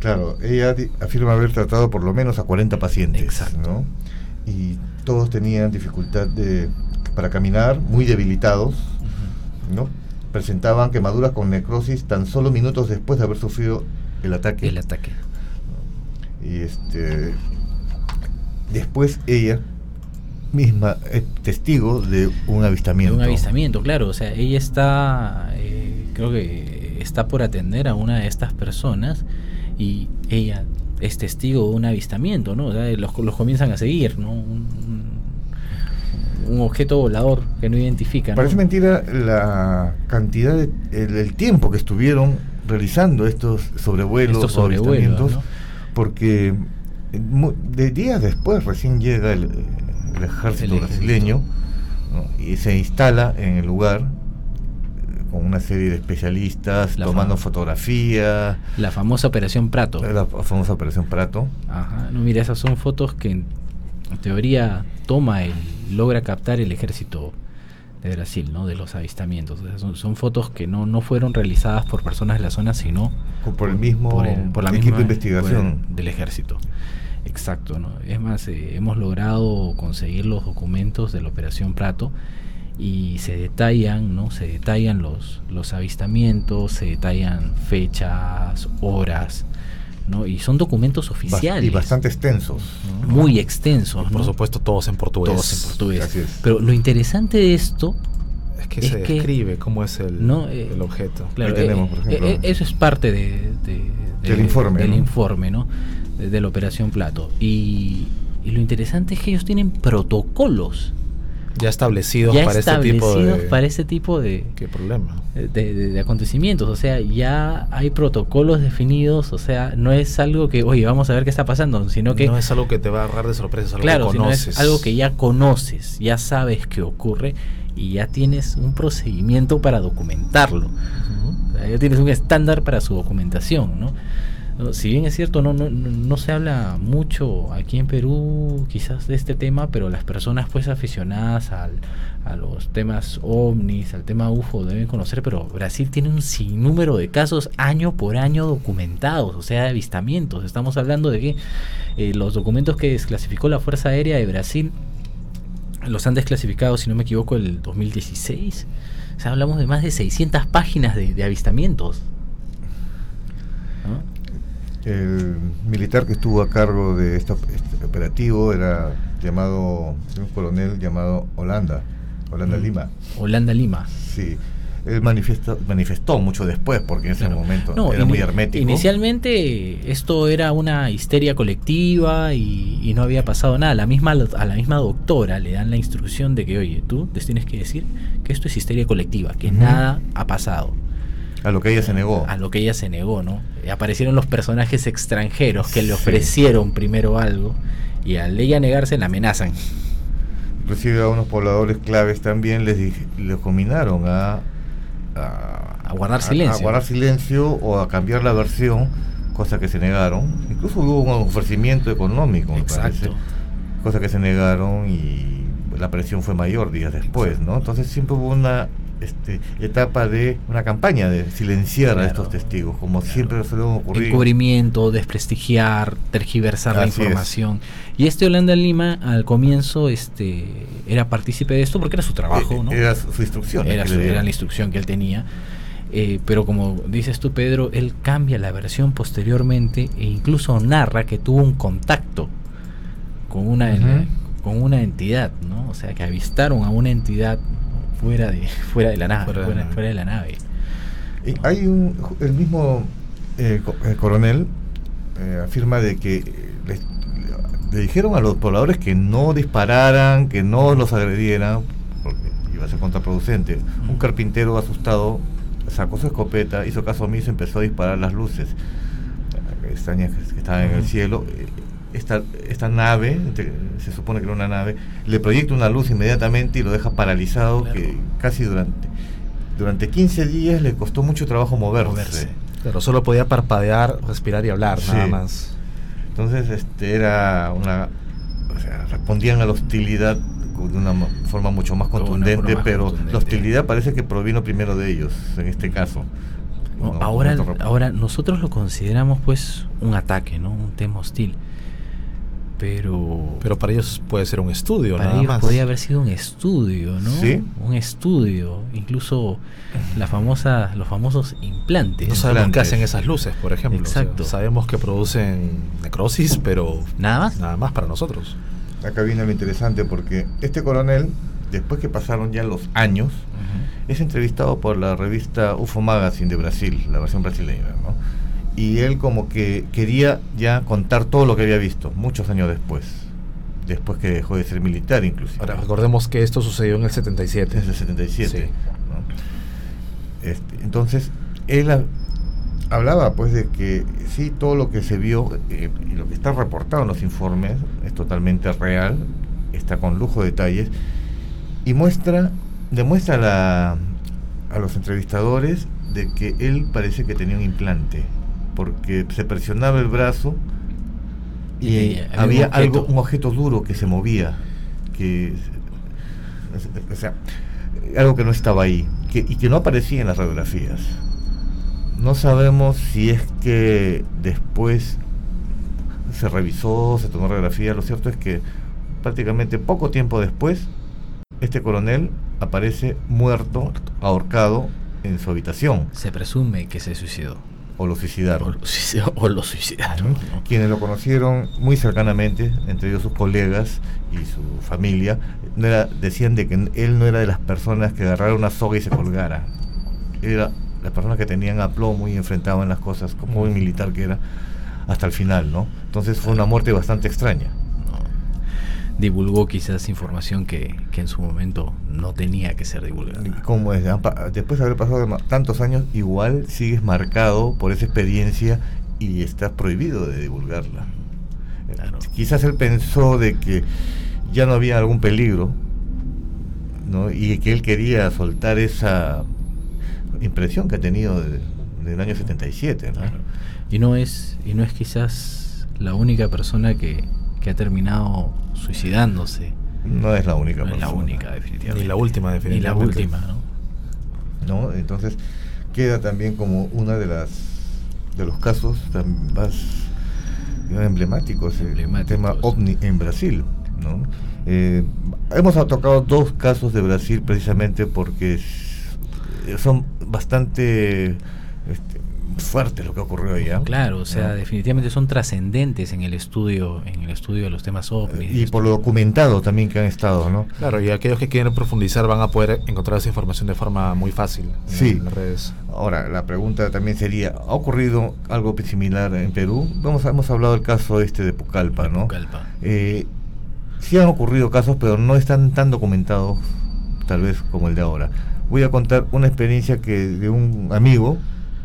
Claro, ella afirma haber tratado por lo menos a 40 pacientes, ¿no? Y todos tenían dificultad de, para caminar, muy debilitados, ¿no? Presentaban quemaduras con necrosis tan solo minutos después de haber sufrido el ataque. El ataque. Y este después ella misma es testigo de un avistamiento. De un avistamiento, claro. O sea, ella está, eh, creo que está por atender a una de estas personas y ella es testigo de un avistamiento, ¿no? O sea, los, los comienzan a seguir, ¿no? Un, objeto volador que no identifican. Parece mentira la cantidad, de, el, tiempo que estuvieron realizando estos sobrevuelos, estos sobrevuelos porque de días después recién llega el, el ejército brasileño y se instala en el lugar eh, con una serie de especialistas tomando fotografías. La famosa Operación Prato. La famosa Operación Prato. Ajá, no, mira, esas son fotos que en teoría toma el, logra captar el ejército de Brasil, ¿no? De los avistamientos. son, fotos que no, no fueron realizadas por personas de la zona, sino por, el mismo por, la equipo de investigación del ejército. Exacto, ¿no? Es más, eh, hemos logrado conseguir los documentos de la Operación Prato y se detallan, ¿no? Se detallan los, los avistamientos, se detallan fechas, horas, ¿no? Y son documentos oficiales. Y bastante extensos. Muy extensos. por supuesto, todos en portugués. Todos en portugués. Pero lo interesante de esto es que se describe cómo es el, eh, el objeto. Claro, tenemos, eh, eso es parte de, del informe. Del informe, ¿no? de, la Operación Plato. Y, lo interesante es que ellos tienen protocolos ya establecidos para este tipo de para ese tipo de qué problema de, acontecimientos o sea ya hay protocolos definidos o sea no es algo que oye vamos a ver qué está pasando sino que no es algo que te va a agarrar de sorpresa es algo claro que conoces es algo que ya conoces ya sabes que ocurre y ya tienes un procedimiento para documentarlo. Ya tienes un estándar para su documentación no si bien es cierto, no, no, no se habla mucho aquí en Perú quizás de este tema, pero las personas pues aficionadas al, a los temas ovnis, al tema UFO deben conocer, pero Brasil tiene un sinnúmero de casos año por año documentados, o sea, de avistamientos. Estamos hablando de que eh, los documentos que desclasificó la Fuerza Aérea de Brasil los han desclasificado, si no me equivoco, el 2016. O sea, hablamos de más de 600 páginas de, de avistamientos. El militar que estuvo a cargo de este, operativo era llamado, un coronel llamado Holanda, Holanda mm. Lima. Holanda Lima. Sí. Él manifestó, manifestó mucho después, porque en ese momento era muy hermético. Inicialmente esto era una histeria colectiva y, no había pasado nada. La misma, a la misma doctora le dan la instrucción de que, oye, tú les tienes que decir que esto es histeria colectiva, que nada ha pasado. A lo que ella se negó. A lo que ella se negó, ¿no? Aparecieron los personajes extranjeros que le ofrecieron primero algo y al ella negarse la amenazan. Inclusive a unos pobladores claves también les, les combinaron a, a guardar silencio. A, guardar silencio o a cambiar la versión, cosa que se negaron. Incluso hubo un ofrecimiento económico, me Exacto. cosa que se negaron y la presión fue mayor días después, ¿no? Entonces siempre hubo una este, etapa de una campaña de silenciar a estos testigos, como siempre suele ocurrir. Encubrimiento, desprestigiar, tergiversar la información. Y este Holanda Lima al comienzo este, era partícipe de esto porque era su trabajo, eh, ¿no? Era su, instrucción. Era, la instrucción que él tenía. Eh, pero como dices tú, Pedro, él cambia la versión posteriormente e incluso narra que tuvo un contacto con una, con una entidad, ¿no? O sea, que avistaron a una entidad fuera de, fuera de la nave. Fuera, de, la nave. Y hay un, el mismo eh, coronel eh, afirma de que le dijeron a los pobladores que no dispararan, que no los agredieran, porque iba a ser contraproducente. Un carpintero asustado sacó su escopeta, hizo caso omiso y empezó a disparar las luces extrañas que estaban en el cielo esta, esta nave, se supone que era una nave, le proyecta una luz inmediatamente y lo deja paralizado, que casi durante, durante 15 días le costó mucho trabajo moverse. Pero solo podía parpadear, respirar y hablar, nada más. Entonces este era una... O sea, respondían a la hostilidad de una forma mucho más contundente, pero la hostilidad parece que provino primero de ellos, en este caso. ahora, ahora nosotros lo consideramos pues un ataque, ¿no? Un tema hostil pero pero para ellos puede ser un estudio para nada ellos podría haber sido un estudio no ¿Sí? un estudio incluso la famosa los famosos implantes. No sabemos qué hacen esas luces por ejemplo. Exacto. sabemos que producen necrosis pero nada más nada más para nosotros. Acá viene lo interesante porque este coronel después que pasaron ya los años es entrevistado por la revista UFO Magazine de Brasil la versión brasileña no y él como que quería ya contar todo lo que había visto, muchos años después, después que dejó de ser militar incluso. Ahora, recordemos que esto sucedió en el 77. En el 77. Este, entonces, él hablaba pues de que sí, todo lo que se vio eh, y lo que está reportado en los informes es totalmente real, está con lujo de detalles, y muestra, demuestra la, a los entrevistadores de que él parece que tenía un implante porque se presionaba el brazo y, había un algo, un objeto duro que se movía, que o sea, algo que no estaba ahí que, y que no aparecía en las radiografías. No sabemos si es que después se revisó, se tomó radiografía. Lo cierto es que prácticamente poco tiempo después, este coronel aparece muerto, ahorcado en su habitación. Se presume que se suicidó o lo suicidaron. O lo suicidaron. Quienes lo conocieron muy cercanamente, entre ellos sus colegas y su familia, no era, decían de que él no era de las personas que agarraron una soga y se colgara. Era las personas que tenían aplomo y enfrentaban las cosas, como un militar que era, hasta el final, ¿no? Entonces fue una muerte bastante extraña divulgó quizás información que, en su momento no tenía que ser divulgada. ¿Cómo es? Después de haber pasado tantos años, igual sigues marcado por esa experiencia y estás prohibido de divulgarla. Quizás él pensó de que ya no había algún peligro ¿no? y que él quería soltar esa impresión que ha tenido del año 77. ¿no? Y, no es, y no es quizás la única persona que, que ha terminado suicidándose. No es la única. No es la única, definitivamente. Ni la última, definitivamente. Ni la última, ¿no? ¿no? Entonces queda también como una de las de los casos más emblemáticos, el tema ovni en Brasil, ¿no? Eh, hemos tocado dos casos de Brasil precisamente porque son bastante este, fuerte lo que ocurrió allá. Claro, o sea, definitivamente son trascendentes en el estudio, en el estudio de los temas ovnis. Y por lo documentado también que han estado, ¿no? Claro, y aquellos que quieren profundizar van a poder encontrar esa información de forma muy fácil sí. en las redes. Ahora, la pregunta también sería, ¿ha ocurrido algo similar en Perú? Vamos, hemos hablado del caso este de Pucallpa, ¿no? Pucallpa. Eh, sí han ocurrido casos, pero no están tan documentados, tal vez como el de ahora. Voy a contar una experiencia que de un amigo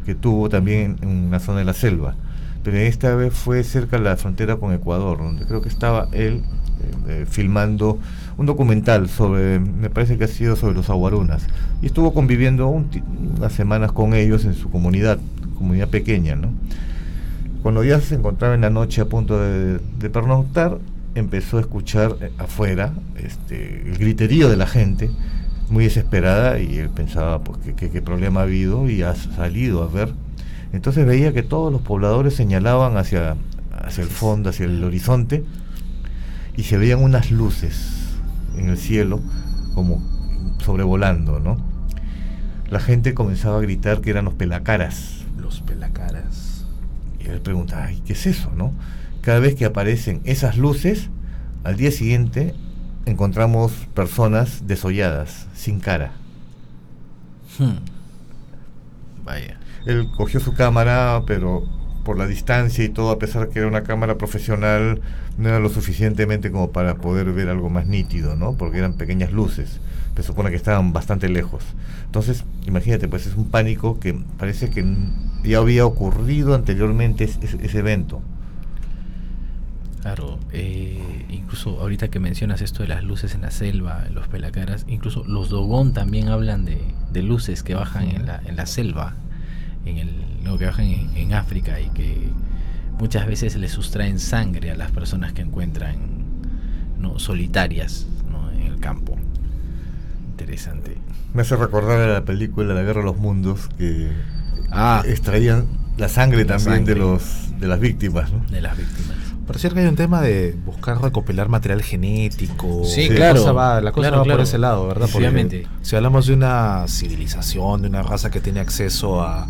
que tuvo también en una zona de la selva. Pero esta vez fue cerca de la frontera con Ecuador, donde creo que estaba él eh, filmando un documental sobre, me parece que ha sido sobre los aguarunas, y estuvo conviviendo unas semanas con ellos en su comunidad, comunidad pequeña, ¿no? Cuando ya se encontraba en la noche a punto de, pernoctar, empezó a escuchar eh, afuera este, el griterío de la gente, muy desesperada, y él pensaba pues, qué problema ha habido y ha salido a ver. Entonces veía que todos los pobladores señalaban hacia, hacia el fondo, hacia el horizonte, y se veían unas luces en el cielo como sobrevolando, ¿no? La gente comenzaba a gritar que eran los pelacaras. Los pelacaras y él pregunta, ¿qué es eso? ¿no? Cada vez que aparecen esas luces, al día siguiente encontramos personas desolladas, sin cara. Hmm. Vaya. Él cogió su cámara, pero por la distancia y todo, a pesar que era una cámara profesional, no era lo suficientemente como para poder ver algo más nítido, ¿no? Porque eran pequeñas luces. Se supone que estaban bastante lejos. Entonces, imagínate, pues es un pánico que parece que ya había ocurrido anteriormente ese, evento. Claro, eh, incluso ahorita que mencionas esto de las luces en la selva, los pelacaras, incluso los Dogón también hablan de, luces que bajan en la, en la selva, en el, que bajan en, África y que muchas veces le sustraen sangre a las personas que encuentran ¿no? solitarias en el campo. Interesante. Me hace recordar a la película La Guerra de los Mundos que ah, extraían la sangre también de los de las víctimas, ¿no? De las víctimas. Pareciera que hay un tema de buscar recopilar material genético. Sí, claro. La cosa va, la cosa va por ese lado, ¿verdad? Obviamente. Si hablamos de una civilización, de una raza que tiene acceso a,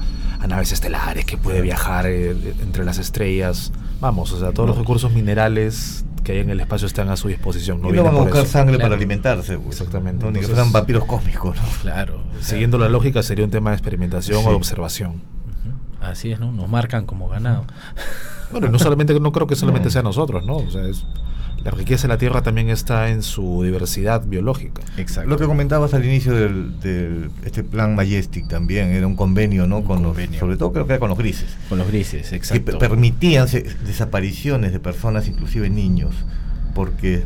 naves estelares, que puede viajar eh, entre las estrellas, vamos, o sea, todos los recursos minerales que hay en el espacio están a su disposición. No, y no van a buscar sangre para alimentarse. Pues. Exactamente. No, ni que fueran vampiros cósmicos. ¿no? Claro. Siguiendo la lógica sería un tema de experimentación o de observación. Así es, ¿no? Nos marcan como ganado. [LAUGHS] Bueno, no solamente, no creo que solamente sea nosotros, ¿no? O sea, es, la riqueza de la Tierra también está en su diversidad biológica. Exacto. Lo que comentabas al inicio del, este plan Majestic también era un convenio, ¿no? con Los, sobre todo creo que era con los grises. Con los grises, exacto. Que permitían desapariciones de personas, inclusive niños, porque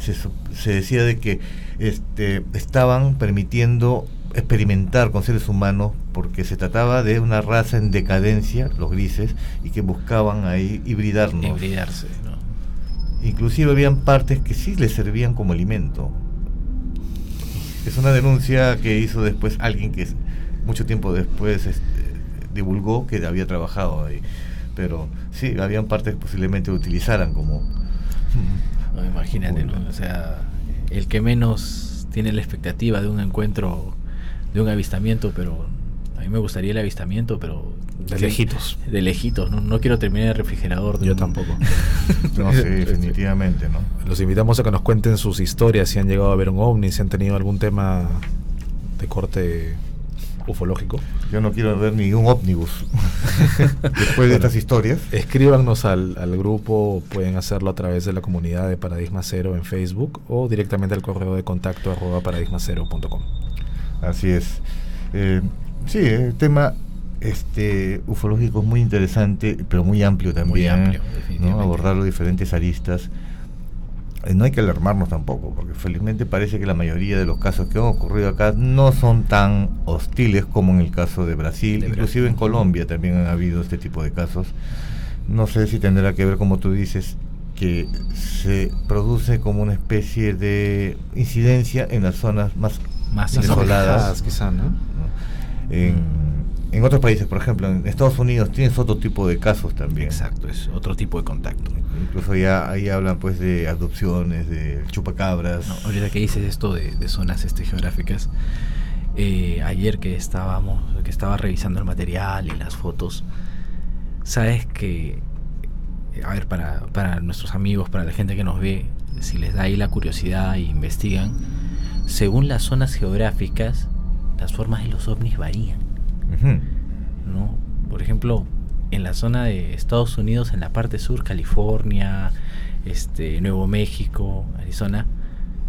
se, se decía de que este, estaban permitiendo experimentar con seres humanos porque se trataba de una raza en decadencia, los grises, y que buscaban ahí hibridarnos. Hibridarse, ¿no? Inclusive habían partes que sí les servían como alimento. Es una denuncia que hizo después alguien que mucho tiempo después este, divulgó que había trabajado ahí. Pero sí, habían partes que posiblemente utilizaran como... imagínate, ¿no? O sea, el que menos tiene la expectativa de un encuentro, de un avistamiento, pero a mí me gustaría el avistamiento, pero de lejitos. De lejitos, no, no quiero terminar el refrigerador. Yo tampoco. [LAUGHS] no, sí, [LAUGHS] definitivamente, ¿no? Los invitamos a que nos cuenten sus historias, si han llegado a ver un ovni, si han tenido algún tema de corte ufológico. Yo no quiero ver ningún ómnibus [LAUGHS] después de estas historias. Escríbanos al, al, grupo, pueden hacerlo a través de la comunidad de Paradigma Cero en Facebook o directamente al correo de contacto arroba paradigmacero.com. Así es. Eh, sí, el tema este ufológico es muy interesante, pero muy amplio también. ¿no? Abordar los diferentes aristas. Eh, no hay que alarmarnos tampoco, porque felizmente parece que la mayoría de los casos que han ocurrido acá no son tan hostiles como en el caso de Brasil, inclusive en Colombia también han habido este tipo de casos. No sé si tendrá que ver, como tú dices, que se produce como una especie de incidencia en las zonas más, más isoladas, quizá, ¿no? En, en otros países, por ejemplo, en Estados Unidos tienes otro tipo de casos también. Exacto, es otro tipo de contacto. Incluso ya ahí hablan pues de adopciones, de chupacabras. No, ahorita que dices esto de, zonas este, geográficas, eh, ayer que estábamos, que estaba revisando el material y las fotos, sabes que, a ver, para, para nuestros amigos, para la gente que nos ve, si les da ahí la curiosidad e investigan, según las zonas geográficas, las formas de los ovnis varían. ¿no? Por ejemplo, en la zona de Estados Unidos, en la parte sur, California, este, Nuevo México, Arizona,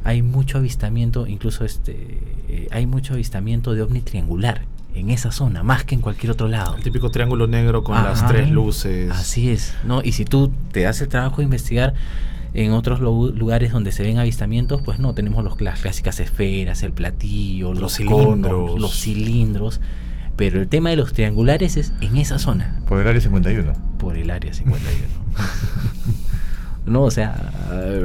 hay mucho avistamiento, incluso este, eh, hay mucho avistamiento de ovni triangular en esa zona, más que en cualquier otro lado. El típico triángulo negro con las tres luces. Así es, ¿no? Y si tú te das el trabajo de investigar, En otros lugares donde se ven avistamientos, pues no, tenemos los, las clásicas esferas, el platillo, los, cilindros. los cilindros. Pero el tema de los triangulares es en esa zona. Por el área 51. Por el área 51. [LAUGHS] no, o sea,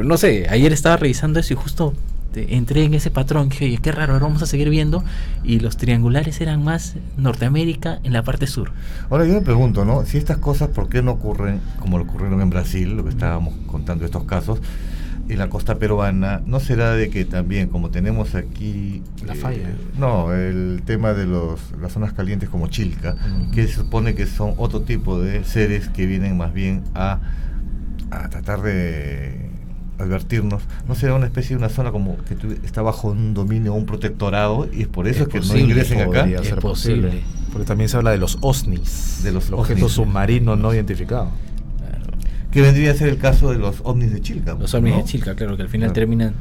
no sé, ayer estaba revisando eso y justo entré en ese patrón, que oye, qué raro, ahora vamos a seguir viendo, y los triangulares eran más Norteamérica en la parte sur. Ahora yo me pregunto, ¿no? Si estas cosas, ¿por qué no ocurren como lo ocurrieron en Brasil, lo que estábamos contando estos casos, en la costa peruana, ¿no será de que también, como tenemos aquí... La falla. Eh, no, el tema de los, las zonas calientes como Chilca, que se supone que son otro tipo de seres que vienen más bien a, a tratar de advertirnos, ¿no será una especie de una zona como que está bajo un dominio, un protectorado, y es por eso que no ingresen acá? Es posible. Porque también se habla de los OSNIs, de los objetos submarinos no identificados. Que vendría a ser el caso de los ovnis de Chilca. Los ovnis de Chilca, claro, que al final terminan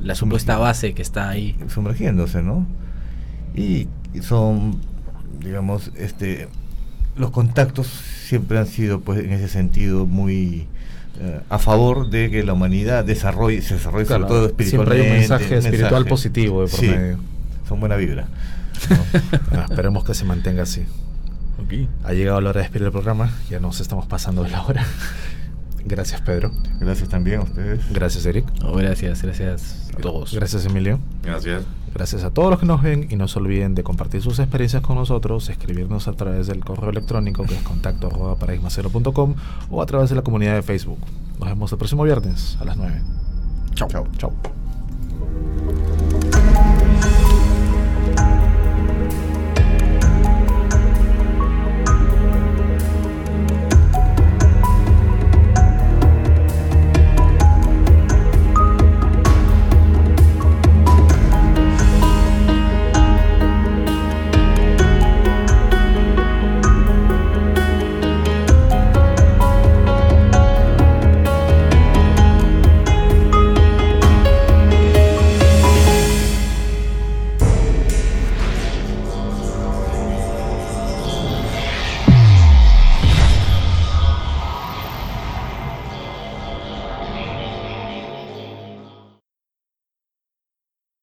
la supuesta base que está ahí. Sumergiéndose, ¿no? Y son, digamos, este los contactos siempre han sido, pues, en ese sentido, muy eh, a favor de que la humanidad desarrolle, se desarrolle sobre todo espiritualmente. Siempre hay un mensaje espiritual positivo de por medio. Son buena vibra. [LAUGHS] Ah, esperemos que se mantenga así. Ha llegado la hora de despedir el programa, ya nos estamos pasando de la hora. Gracias, Pedro. Gracias también a ustedes. Gracias, Eric. gracias, gracias a todos. Gracias, Emilio. Gracias. Gracias a todos los que nos ven y no se olviden de compartir sus experiencias con nosotros, escribirnos a través del correo electrónico que es contacto arroba o a través de la comunidad de Facebook. Nos vemos el próximo viernes a las 9. Chao. Chao. Chao.